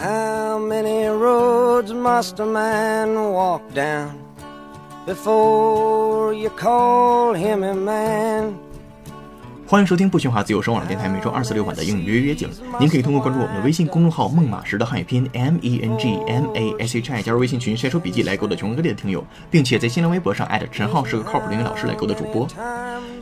How many roads must a man walk down before you call him a man? 欢迎收听不喧哗自由声网络电台每周二四六晚的英语约约景。您可以通过关注我们的微信公众号“孟马时”的汉语拼音 M E N G M A S H I 加入微信群晒出笔记来勾搭全国各地的听友，并且在新浪微博上艾特陈浩是个靠谱的英语老师来勾搭主播。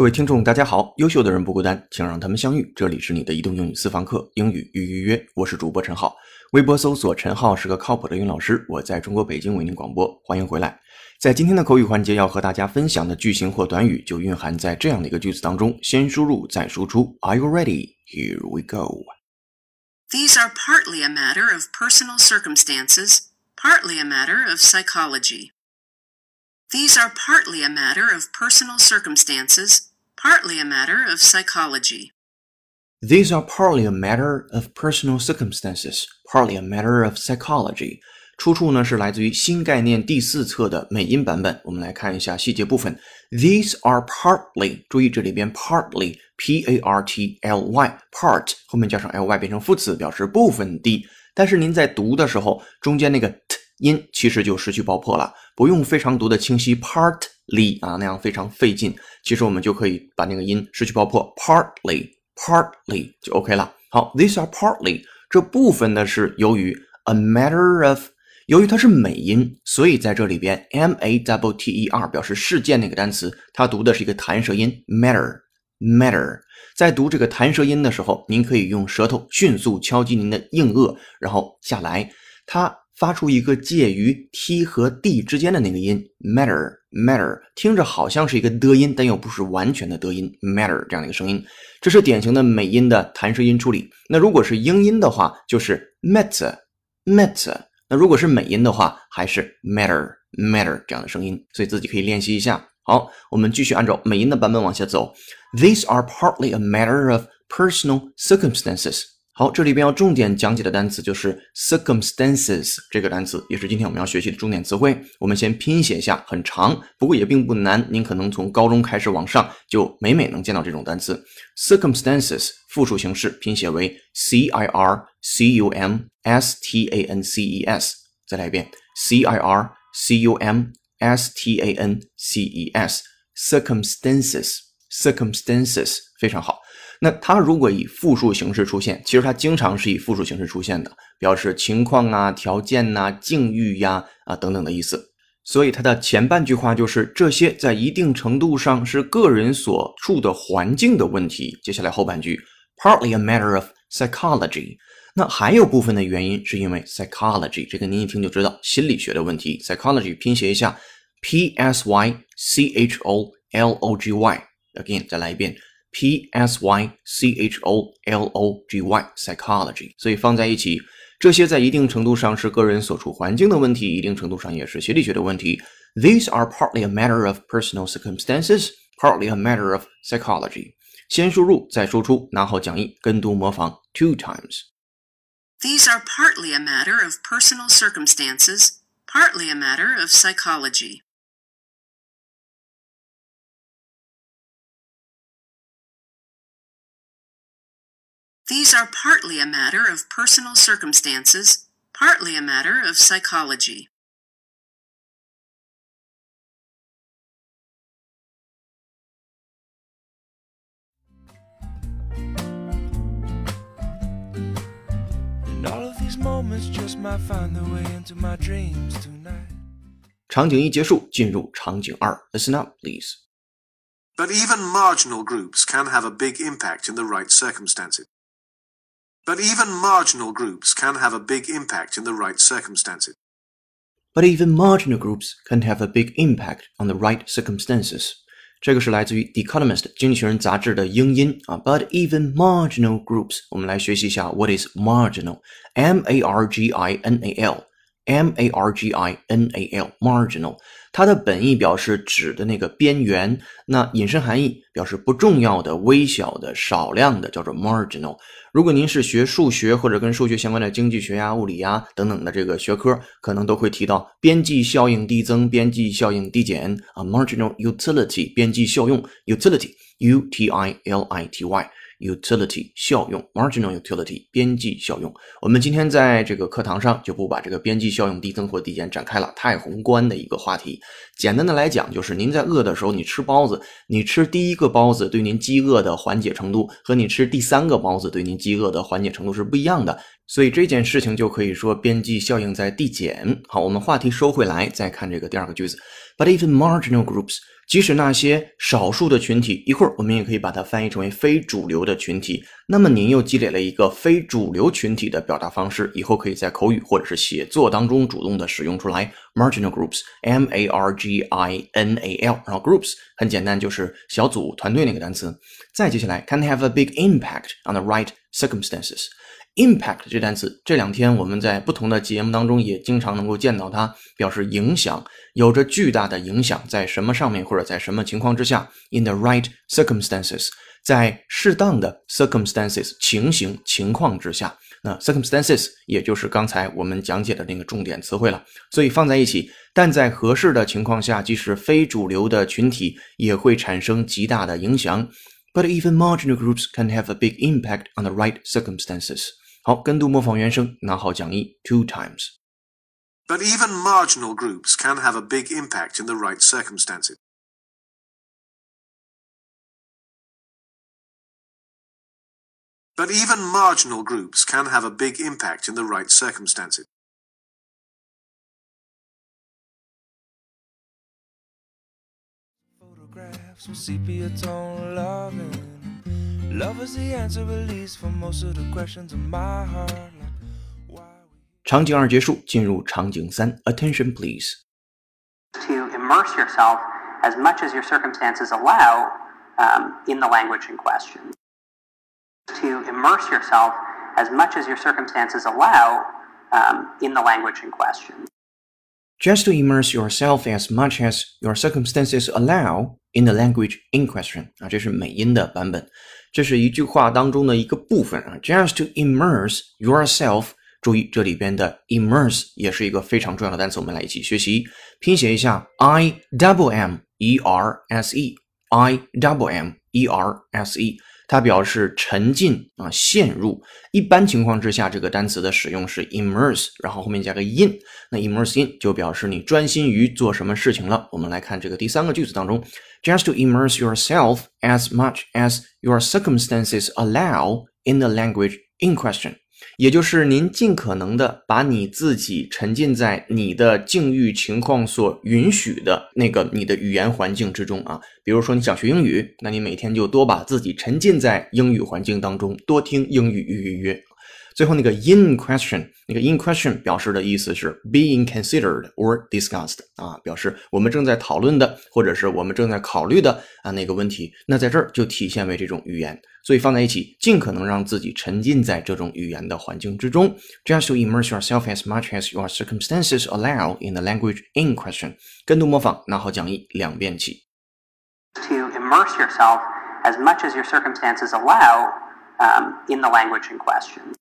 各位听众，大家好！优秀的人不孤单，请让他们相遇。这里是你的移动英语私房课，英语预预约，我是主播陈浩。微博搜索“陈浩是个靠谱的英语老师”，我在中国北京为您广播，欢迎回来。在今天的口语环节，要和大家分享的句型或短语就蕴含在这样的一个句子当中：先输入再输出。Are you ready? Here we go. These are partly a matter of personal circumstances, partly a matter of psychology. These are partly a matter of personal circumstances, partly a matter of psychology. These are partly a matter of personal circumstances, partly a matter of psychology. 出处呢是来自于新概念第四册的美音版本。我们来看一下细节部分。These are partly，注意这里边 partly，p a r t l y，part 后面加上 l y 变成副词，表示部分的。但是您在读的时候，中间那个 t 音其实就失去爆破了，不用非常读的清晰 partly 啊，那样非常费劲。其实我们就可以把那个音失去爆破，partly partly 就 OK 了。好，these are partly 这部分呢是由于 a matter of，由于它是美音，所以在这里边 m a w t e r 表示事件那个单词，它读的是一个弹舌音 matter matter。在读这个弹舌音的时候，您可以用舌头迅速敲击您的硬腭，然后下来，它发出一个介于 t 和 d 之间的那个音 matter matter，听着好像是一个的音，但又不是完全的的音 matter 这样的一个声音。这是典型的美音的弹舌音处理。那如果是英音的话，就是 met met。那如果是美音的话，还是 matter matter 这样的声音。所以自己可以练习一下。好，我们继续按照美音的版本往下走。These are partly a matter of personal circumstances. 好，这里边要重点讲解的单词就是 circumstances 这个单词，也是今天我们要学习的重点词汇。我们先拼写一下，很长，不过也并不难。您可能从高中开始往上，就每每能见到这种单词。circumstances 复数形式拼写为 c i r c u m s t a n c e s。再来一遍 c i r c u m s t a n c e s。circumstances circumstances 非常好。那它如果以复数形式出现，其实它经常是以复数形式出现的，表示情况啊、条件呐、境遇呀啊等等的意思。所以它的前半句话就是这些在一定程度上是个人所处的环境的问题。接下来后半句，partly a matter of psychology。那还有部分的原因是因为 psychology，这个您一听就知道心理学的问题。psychology 拼写一下，p s y c h o l o g y。Again，再来一遍。P S Y C H O L O G Y psychology，所以放在一起，这些在一定程度上是个人所处环境的问题，一定程度上也是心理学的问题。These are partly a matter of personal circumstances, partly a matter of psychology。先输入再输出，拿好讲义，跟读模仿 two times。 These are partly a matter of personal circumstances, partly a matter of psychology. These are partly a matter of personal circumstances, partly a matter of psychology. And all of these moments just might find their way into my dreams tonight. 场景一结束，进入场景二。Listen up, please. But even marginal groups can have a big impact in the right circumstances. But even marginal groups can have a big impact in the right circumstances. But even marginal groups can have a big impact on the right circumstances. 这个是来自于《The Economist》经济学人杂志的英音啊。But even marginal groups，我们来学习一下 What is marginal？M A R G I N A L，M M a r g i n a l marginal，。它的本意表示指的那个边缘，那引申含义表示不重要的、微小的、少量的，叫做 marginal。如果您是学数学或者跟数学相关的经济学呀、物理呀等等的这个学科，可能都会提到边际效应递增、边际效应递减啊，marginal utility，边际效用 utility，U T I L I T Y。Utility 效用，marginal utility 边际效用。我们今天在这个课堂上就不把这个边际效用递增或递减展开了，太宏观的一个话题。简单的来讲，就是您在饿的时候，你吃包子，你吃第一个包子对您饥饿的缓解程度，和你吃第三个包子对您饥饿的缓解程度是不一样的。所以这件事情就可以说边际效应在递减。好，我们话题收回来，再看这个第二个句子。But even marginal groups 即使那些少数的群体，一会儿我们也可以把它翻译成为非主流的群体。那么您又积累了一个非主流群体的表达方式，以后可以在口语或者是写作当中主动的使用出来。Marginal groups，M A R G I N A L，然后 groups 很简单，就是小组、团队那个单词。再接下来，can have a big impact on the right circumstances。impact 这单词，这两天我们在不同的节目当中也经常能够见到它，表示影响，有着巨大的影响，在什么上面或者在什么情况之下？In the right circumstances，在适当的 circumstances 情形情况之下，那 circumstances 也就是刚才我们讲解的那个重点词汇了，所以放在一起，但在合适的情况下，即使非主流的群体也会产生极大的影响。But even marginal groups can have a big impact on the right circumstances. 好，跟读模仿原声，拿好讲义 two times. But even marginal groups can have a big impact in the right circumstances. But even marginal groups can have a big impact in the right circumstances. Photographs with sepia tone loving. Love is the answer, at least for most of the questions my heart. Like why we 场景二结束，进入场景三，Attention please。 to immerse yourself as much as your circumstances allow um, in the language in question. To immerse yourself as much as your circumstances allow um, in the language in question. Just to immerse yourself as much as your circumstances allow in the language in question 啊，这是美音的版本，这是一句话当中的一个部分啊。Just to immerse yourself， 注意这里边的 immerse 也是一个非常重要的单词，我们来一起学习，拼写一下 i double m e r s e，i double m e r s e。它表示沉浸啊，陷入。一般情况之下，这个单词的使用是 immerse，然后后面加个 in。那 immerse in 就表示你专心于做什么事情了。我们来看这个第三个句子当中，just to immerse yourself as much as your circumstances allow in the language in question。也就是您尽可能的把你自己沉浸在你的境遇情况所允许的那个你的语言环境之中啊。比如说你想学英语，那你每天就多把自己沉浸在英语环境当中，多听英语预约。最后那个 in question，那个 in question 表示的意思是 being considered or discussed 啊，表示我们正在讨论的，或者是我们正在考虑的啊那个问题。那在这儿就体现为这种语言，所以放在一起，尽可能让自己沉浸在这种语言的环境之中。Just to immerse yourself as much as your circumstances allow in the language in question。跟读模仿，拿好讲义，两遍起。 To immerse yourself as much as your circumstances allow um, in the language in question.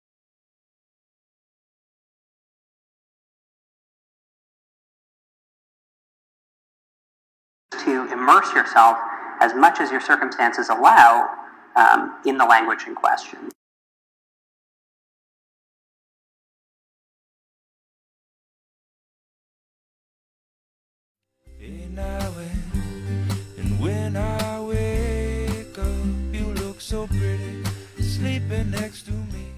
To immerse yourself as much as your circumstances allow um, in the language in question. And I went, and when I wake up, you look so pretty, sleeping next to me.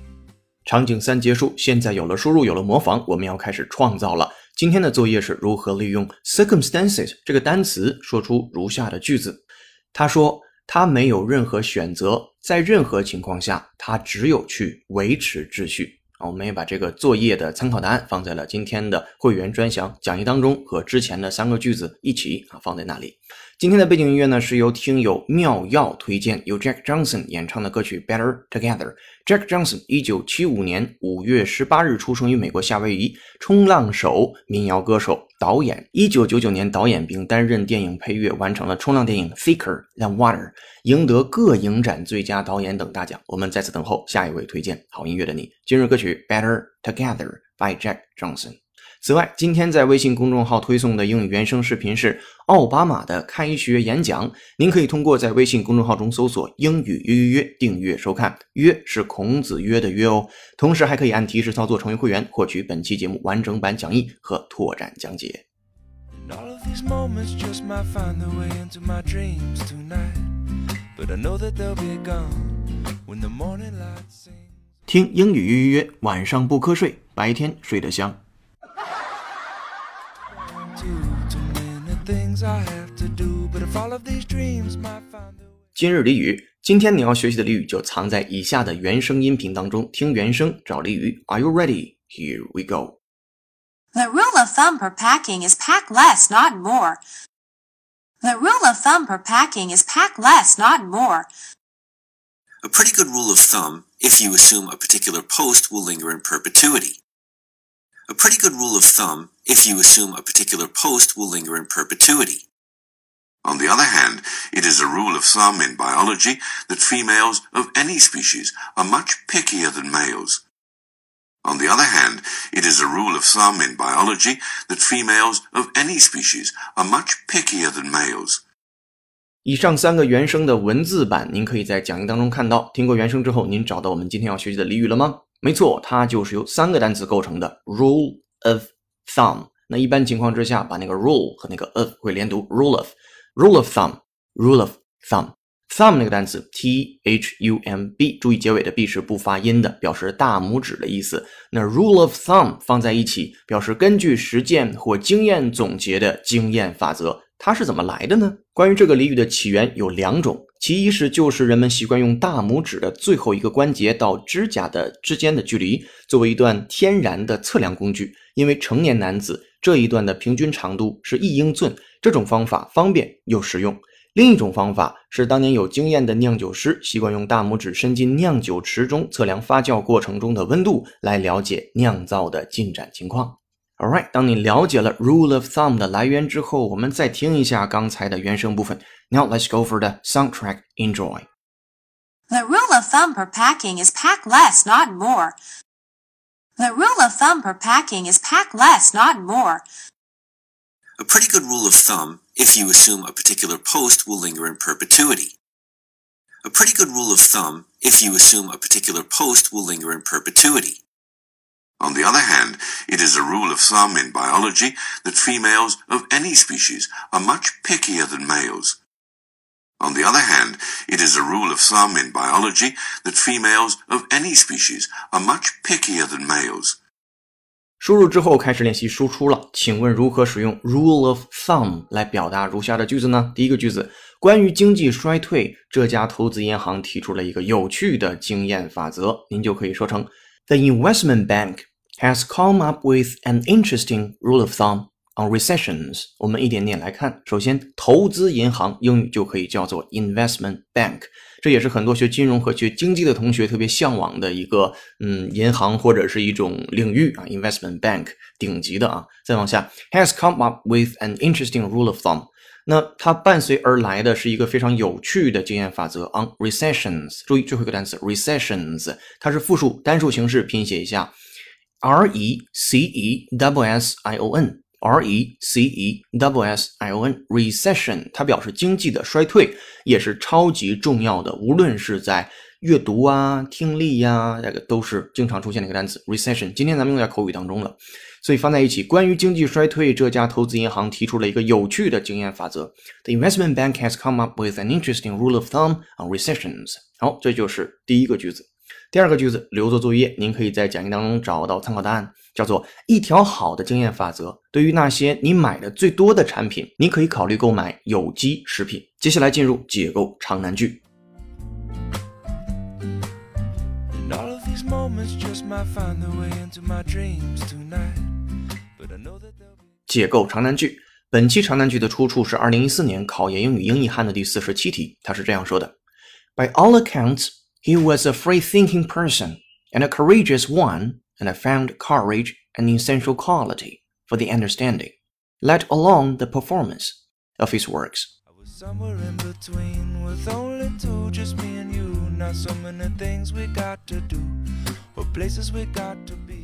场景三结束，现在有了输入，有了模仿，我们要开始创造了。 今天的作业是如何利用 circumstances 这个单词说出如下的句子。他说，他没有任何选择，在任何情况下，他只有去维持秩序。啊，我们也把这个作业的参考答案放在了今天的会员专享讲义当中，和之前的三个句子一起啊放在那里。今天的背景音乐呢，是由听友妙药推荐，由 Jack Johnson 演唱的歌曲《Better Together》。Jack Johnson 一九七五年五月十八日出生于美国夏威夷，冲浪手、民谣歌手、导演。一九九九年导演并担任电影配乐，完成了冲浪电影《Thicker Than Water》，赢得各影展最佳导演等大奖。我们在此等候下一位推荐好音乐的你。今日歌曲《Better Together》by Jack Johnson。此外，今天在微信公众号推送的英语原声视频是奥巴马的开学演讲。您可以通过在微信公众号中搜索“英语约约约”订阅收看，约是孔子约的约哦。同时还可以按提示操作成为会员，获取本期节目完整版讲义和拓展讲解。听英语约约约，晚上不瞌睡，白天睡得香。今日俚语，今天你要学习的俚语就藏在以下的原声音频当中。听原声找俚语。Are you ready? Here we go. The rule of thumb per packing is pack less, not more. The rule of thumb per packing is pack less, not more. A pretty good rule of thumb if you assume a particular post will linger in perpetuity. A pretty good rule of thumb if you assume a particular post will linger in perpetuity. On the other hand, it is a rule of thumb in biology that females of any species are much pickier than males. On the other hand, it is a rule of thumb in biology that females of any species are much pickier than males. 以上三个原声的文字版，您可以在讲义当中看到。听过原声之后，您找到我们今天要学习的俚语了吗？ 没错，它就是由三个单词构成的 rule of thumb。那一般情况之下，把那个 rule 和那个 of 会连读 rule of。rule of thumb，rule of thumb，thumb 那个单词 t h u m b，注意结尾的 b 是不发音的，表示大拇指的意思。那 rule of thumb 放在一起，表示根据实践或经验总结的经验法则。它是怎么来的呢？关于这个俚语的起源有两种，其一是就是人们习惯用大拇指的最后一个关节到指甲的之间的距离作为一段天然的测量工具，因为成年男子这一段的平均长度是一英寸。这种方法方便又实用。另一种方法是，当年有经验的酿酒师习惯用大拇指伸进酿酒池中测量发酵过程中的温度，来了解酿造的进展情况。All right，当你了解了 rule of thumb 的来源之后，我们再听一下刚才的原声部分。Now let's go for the soundtrack. Enjoy. The rule of thumb per packing is pack less, not more. The rule of thumb per packing is pack less, not more. A pretty good rule of thumb if you assume a particular post will linger in perpetuity. A pretty good rule of thumb if you assume a particular post will linger in perpetuity. On the other hand, it is a rule of thumb in biology that females of any species are much pickier than males. On the other hand, it is a rule of thumb in biology that females of any species are much pickier than males. 输入之后开始练习输出了，请问如何使用 rule of thumb 来表达如下的句子呢？第一个句子，关于经济衰退，这家投资银行提出了一个有趣的经验法则，您就可以说成 The investment bank has come up with an interesting rule of thumb on recessions。我们一点点来看，首先，投资银行英语就可以叫做 investment bank。这也是很多学金融和学经济的同学特别向往的一个，嗯，银行或者是一种领域啊，investment bank 顶级的啊。再往下，has come up with an interesting rule of thumb。那它伴随而来的是一个非常有趣的经验法则 on recessions。注意最后一个单词 recessions，它是复数单数形式，拼写一下，r e c e w s i o n。R E C E W S I O N recession，它表示经济的衰退，也是超级重要的。无论是在阅读啊、听力呀，这个都是经常出现的一个单词。recession，今天咱们用在口语当中了，所以放在一起。关于经济衰退，这家投资银行提出了一个有趣的经验法则。The investment bank has come up with an interesting rule of thumb on recessions。好，这就是第一个句子。第二个句子留作作业，您可以在讲义当中找到参考答案，叫做一条好的经验法则。对于那些你买的最多的产品，你可以考虑购买有机食品。接下来进入解构长难句。解构长难句。本期长难句的出处是2014年考研英语英译汉的第四十七题，它是这样说的：By all accounts, he was a free-thinking person and a courageous one, and I found courage an essential quality for the understanding, let alone the performance of his works. I was Somewhere in between, with only two, just me and you. Not so many things we got to do, or places we got to be.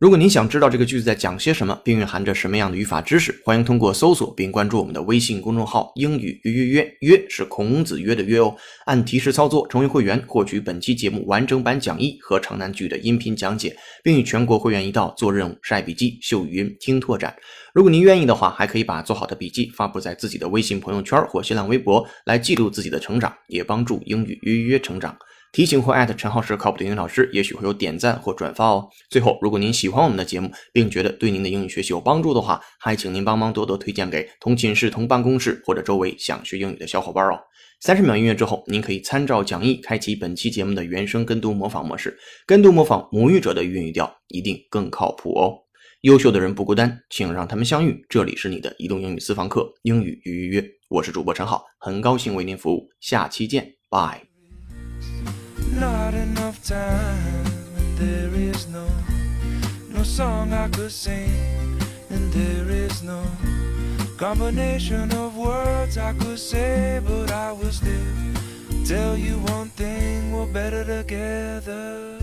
如果您想知道这个句子在讲些什么，并蕴含着什么样的语法知识，欢迎通过搜索并关注我们的微信公众号“英语约约约”，约是孔子约的约哦。按提示操作成为会员，获取本期节目完整版讲义和长难句的音频讲解，并与全国会员一道做任务、晒笔记、秀语音、听拓展。如果您愿意的话，还可以把做好的笔记发布在自己的微信朋友圈或新浪微博，来记录自己的成长，也帮助英语约约成长。提醒或艾特陈浩是靠谱的英语老师，也许会有点赞或转发哦。最后，如果您喜欢我们的节目，并觉得对您的英语学习有帮助的话，还请您帮忙多多推荐给同寝室、同办公室或者周围想学英语的小伙伴哦。三十秒音乐之后，您可以参照讲义开启本期节目的原声跟读模仿模式，跟读模仿母语者的语音语调，一定更靠谱哦。优秀的人不孤单，请让他们相遇。这里是你的移动英语私房课，英语预约，我是主播陈浩，很高兴为您服务，下期见，拜。Not enough time and there is no no song I could sing and there is no combination of words I could say but I will still tell you one thing we're better together